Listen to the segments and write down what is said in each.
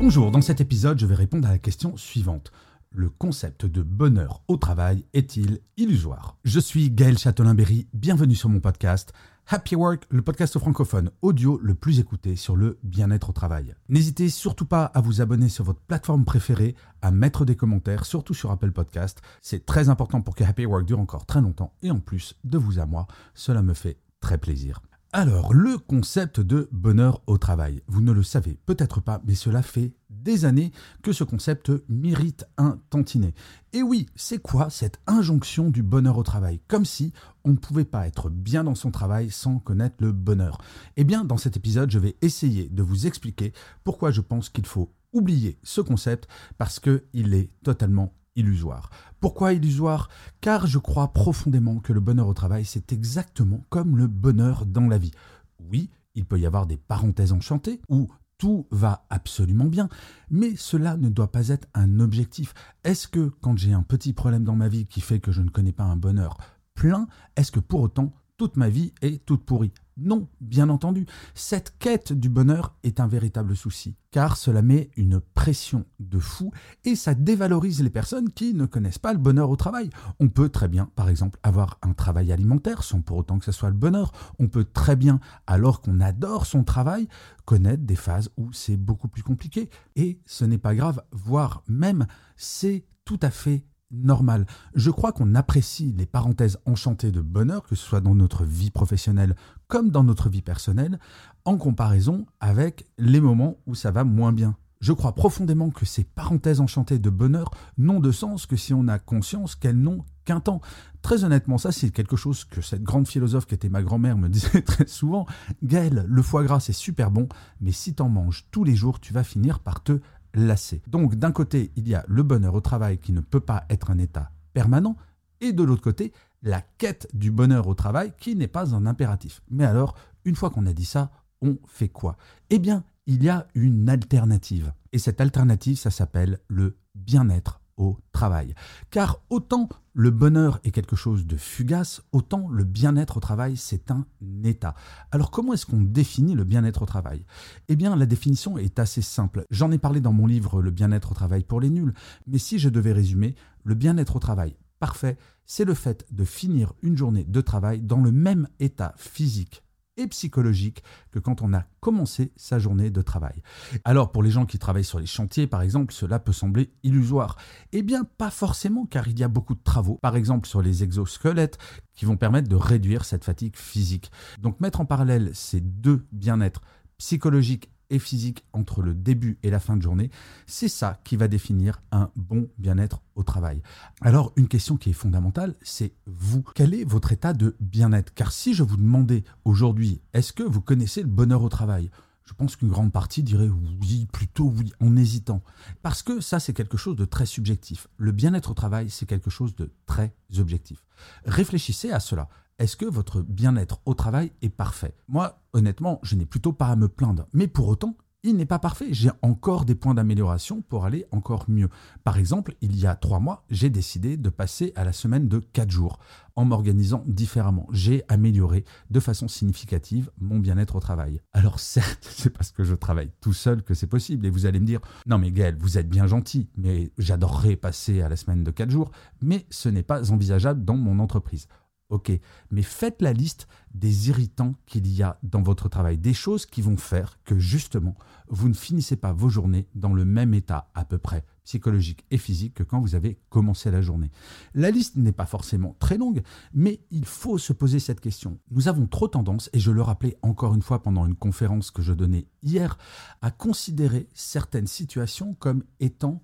Bonjour, dans cet épisode, je vais répondre à la question suivante. Le concept de bonheur au travail est-il illusoire? Je suis Gaël Châtelain-Berry, bienvenue sur mon podcast Happy Work, le podcast francophone audio le plus écouté sur le bien-être au travail. N'hésitez surtout pas à vous abonner sur votre plateforme préférée, à mettre des commentaires, surtout sur Apple Podcast. C'est très important pour que Happy Work dure encore très longtemps et en plus, de vous à moi, cela me fait très plaisir. Alors, le concept de bonheur au travail. Vous ne le savez peut-être pas, mais cela fait des années que ce concept mérite un tantinet. Et oui, c'est quoi cette injonction du bonheur au travail? Comme si on ne pouvait pas être bien dans son travail sans connaître le bonheur. Eh bien, dans cet épisode, je vais essayer de vous expliquer pourquoi je pense qu'il faut oublier ce concept parce qu'il est totalement illusoire. Pourquoi illusoire? Car je crois profondément que le bonheur au travail, c'est exactement comme le bonheur dans la vie. Oui, il peut y avoir des parenthèses enchantées où tout va absolument bien, mais cela ne doit pas être un objectif. Est-ce que quand j'ai un petit problème dans ma vie qui fait que je ne connais pas un bonheur plein, est-ce que pour autant toute ma vie est toute pourrie? Non, bien entendu, cette quête du bonheur est un véritable souci, car cela met une pression de fou et ça dévalorise les personnes qui ne connaissent pas le bonheur au travail. On peut très bien, par exemple, avoir un travail alimentaire sans pour autant que ce soit le bonheur. On peut très bien, alors qu'on adore son travail, connaître des phases où c'est beaucoup plus compliqué. Et ce n'est pas grave, voire même c'est tout à fait normal. Je crois qu'on apprécie les parenthèses enchantées de bonheur, que ce soit dans notre vie professionnelle comme dans notre vie personnelle, en comparaison avec les moments où ça va moins bien. Je crois profondément que ces parenthèses enchantées de bonheur n'ont de sens que si on a conscience qu'elles n'ont qu'un temps. Très honnêtement, ça c'est quelque chose que cette grande philosophe qui était ma grand-mère me disait très souvent. Gaël, le foie gras c'est super bon, mais si t'en manges tous les jours, tu vas finir par te lasser. Donc d'un côté, il y a le bonheur au travail qui ne peut pas être un état permanent, et de l'autre côté, la quête du bonheur au travail qui n'est pas un impératif. Mais alors, une fois qu'on a dit ça, on fait quoi? Eh bien, il y a une alternative. Et cette alternative, ça s'appelle le bien-être au travail. Car autant le bonheur est quelque chose de fugace, autant le bien-être au travail, c'est un état. Alors comment est-ce qu'on définit le bien-être au travail? Eh bien la définition est assez simple. J'en ai parlé dans mon livre Le bien-être au travail pour les nuls, mais si je devais résumer, le bien-être au travail parfait, c'est le fait de finir une journée de travail dans le même état physique, et psychologique que quand on a commencé sa journée de travail. Alors pour les gens qui travaillent sur les chantiers par exemple, cela peut sembler illusoire. Eh bien pas forcément car il y a beaucoup de travaux, par exemple sur les exosquelettes, qui vont permettre de réduire cette fatigue physique. Donc mettre en parallèle ces deux bien-être psychologique physique entre le début et la fin de journée, c'est ça qui va définir un bon bien-être au travail. Alors une question qui est fondamentale, c'est vous. Quel est votre état de bien-être? Car si je vous demandais aujourd'hui, est-ce que vous connaissez le bonheur au travail? Je pense qu'une grande partie dirait oui, plutôt oui, en hésitant. Parce que ça, c'est quelque chose de très subjectif. Le bien-être au travail, c'est quelque chose de très objectif. Réfléchissez à cela. Est-ce que votre bien-être au travail est parfait? Moi, honnêtement, je n'ai plutôt pas à me plaindre. Mais pour autant, il n'est pas parfait. J'ai encore des points d'amélioration pour aller encore mieux. Par exemple, il y a trois mois, j'ai décidé de passer à la semaine de quatre jours en m'organisant différemment. J'ai amélioré de façon significative mon bien-être au travail. Alors certes, c'est parce que je travaille tout seul que c'est possible. Et vous allez me dire, non mais Gaël, vous êtes bien gentil, mais j'adorerais passer à la semaine de quatre jours, mais ce n'est pas envisageable dans mon entreprise. Ok, mais faites la liste des irritants qu'il y a dans votre travail, des choses qui vont faire que justement, vous ne finissez pas vos journées dans le même état à peu près psychologique et physique que quand vous avez commencé la journée. La liste n'est pas forcément très longue, mais il faut se poser cette question. Nous avons trop tendance, et je le rappelais encore une fois pendant une conférence que je donnais hier, à considérer certaines situations comme étant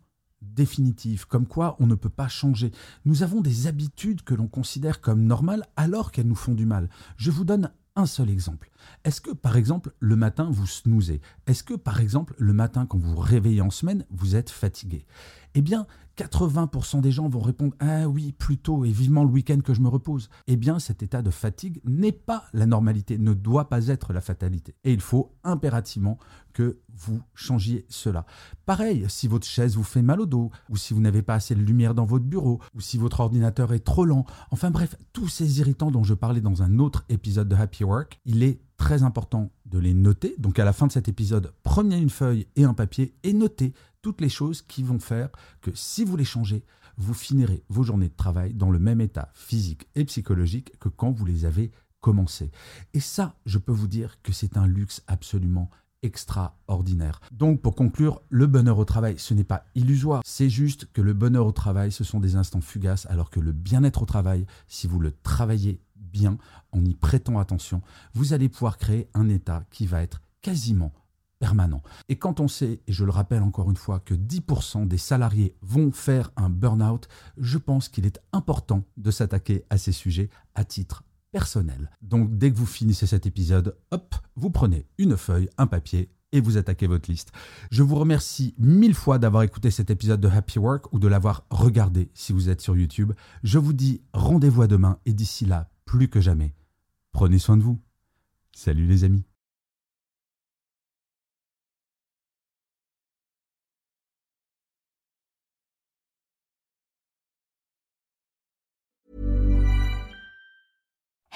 définitive, comme quoi on ne peut pas changer. Nous avons des habitudes que l'on considère comme normales alors qu'elles nous font du mal. Je vous donne un seul exemple. Est-ce que par exemple le matin vous snoozez? Est-ce que par exemple le matin quand vous vous réveillez en semaine, vous êtes fatigué? Eh bien, 80% des gens vont répondre Ah oui, plutôt, et vivement le week-end que je me repose. Eh bien, cet état de fatigue n'est pas la normalité, ne doit pas être la fatalité. Et il faut impérativement que vous changiez cela. Pareil, si votre chaise vous fait mal au dos, ou si vous n'avez pas assez de lumière dans votre bureau, ou si votre ordinateur est trop lent, enfin bref, tous ces irritants dont je parlais dans un autre épisode de Happy Work, il est très important de les noter. Donc à la fin de cet épisode, prenez une feuille et un papier et notez toutes les choses qui vont faire que si vous les changez, vous finirez vos journées de travail dans le même état physique et psychologique que quand vous les avez commencées. Et ça, je peux vous dire que c'est un luxe absolument extraordinaire. Donc pour conclure, le bonheur au travail, ce n'est pas illusoire, c'est juste que le bonheur au travail, ce sont des instants fugaces, alors que le bien-être au travail, si vous le travaillez bien, en y prêtant attention, vous allez pouvoir créer un état qui va être quasiment permanent. Et quand on sait, et je le rappelle encore une fois, que 10% des salariés vont faire un burn-out, je pense qu'il est important de s'attaquer à ces sujets à titre personnel. Donc dès que vous finissez cet épisode, hop, vous prenez une feuille, un papier et vous attaquez votre liste. Je vous remercie mille fois d'avoir écouté cet épisode de Happy Work ou de l'avoir regardé si vous êtes sur YouTube. Je vous dis rendez-vous à demain et d'ici là, plus que jamais, prenez soin de vous. Salut les amis.